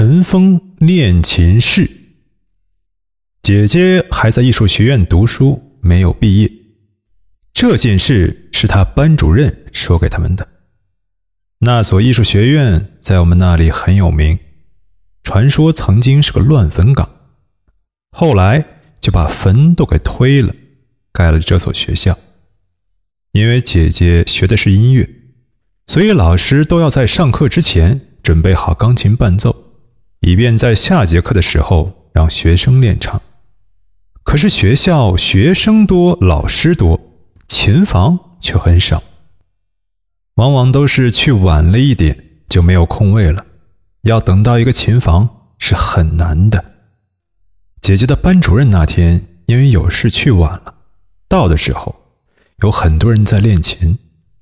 尘封练琴室。姐姐还在艺术学院读书，没有毕业。这件事是他班主任说给他们的。那所艺术学院在我们那里很有名，传说曾经是个乱坟岗，后来就把坟都给推了，盖了这所学校。因为姐姐学的是音乐，所以老师都要在上课之前准备好钢琴伴奏，以便在下节课的时候让学生练唱。可是学校学生多，老师多，琴房却很少，往往都是去晚了一点就没有空位了，要等到一个琴房是很难的。姐姐的班主任那天因为有事去晚了，到的时候有很多人在练琴，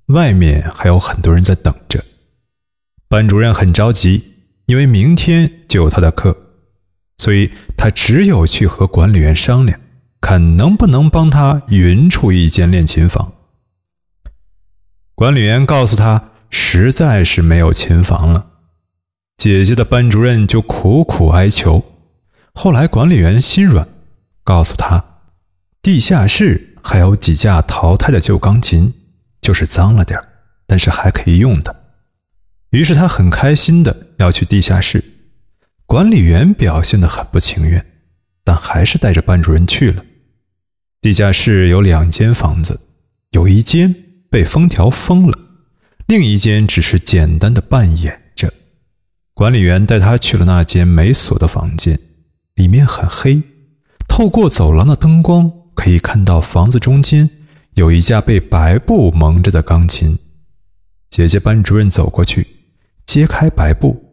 外面还有很多人在等着。班主任很着急，因为明天就有他的课。所以他只有去和管理员商量，看能不能帮他匀出一间练琴房。管理员告诉他，实在是没有琴房了。姐姐的班主任就苦苦哀求。后来管理员心软，告诉他，地下室还有几架淘汰的旧钢琴，就是脏了点但是还可以用的。于是他很开心的要去地下室。管理员表现得很不情愿，但还是带着班主任去了。地下室有两间房子，有一间被封条封了，另一间只是简单的扮演着。管理员带他去了那间没锁的房间，里面很黑，透过走廊的灯光可以看到房子中间有一架被白布蒙着的钢琴。姐姐班主任走过去，揭开白布。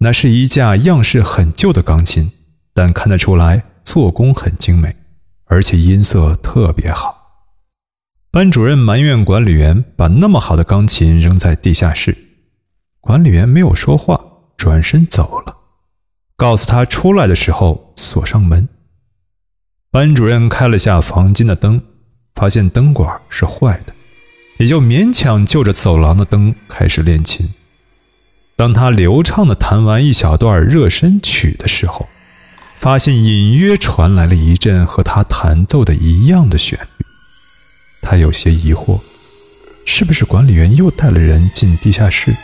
那是一架样式很旧的钢琴，但看得出来做工很精美，而且音色特别好。班主任埋怨管理员把那么好的钢琴扔在地下室，管理员没有说话，转身走了，告诉他出来的时候锁上门。班主任开了下房间的灯，发现灯管是坏的，也就勉强就着走廊的灯开始练琴。当他流畅地弹完一小段热身曲的时候，发现隐约传来了一阵和他弹奏的一样的旋律。他有些疑惑，是不是管理员又带了人进地下室？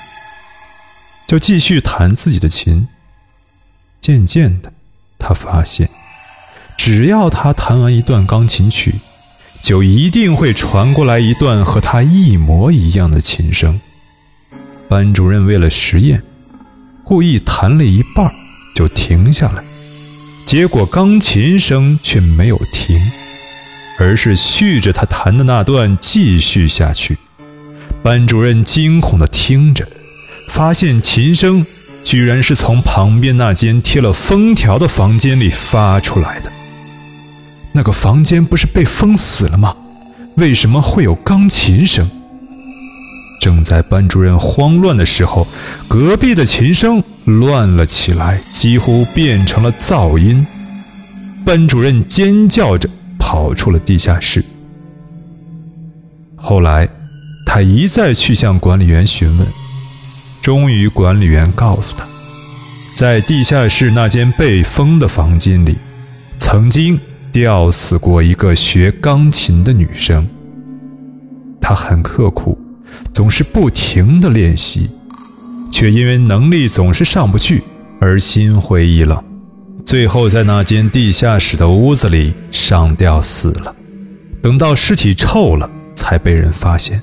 就继续弹自己的琴。渐渐的，他发现，只要他弹完一段钢琴曲，就一定会传过来一段和他一模一样的琴声。班主任为了实验，故意弹了一半就停下来，结果钢琴声却没有停，而是续着他弹的那段继续下去。班主任惊恐地听着，发现琴声居然是从旁边那间贴了封条的房间里发出来的。那个房间不是被封死了吗？为什么会有钢琴声？正在班主任慌乱的时候，隔壁的琴声乱了起来，几乎变成了噪音。班主任尖叫着跑出了地下室。后来，他一再去向管理员询问，终于管理员告诉他，在地下室那间被封的房间里，曾经吊死过一个学钢琴的女生。她很刻苦。总是不停的练习，却因为能力总是上不去而心灰意冷，最后在那间地下室的屋子里上吊死了。等到尸体臭了，才被人发现，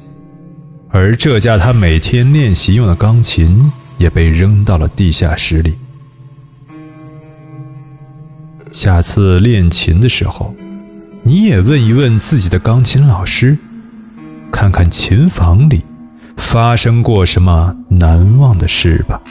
而这架他每天练习用的钢琴也被扔到了地下室里。下次练琴的时候，你也问一问自己的钢琴老师。看看琴房里发生过什么难忘的事吧。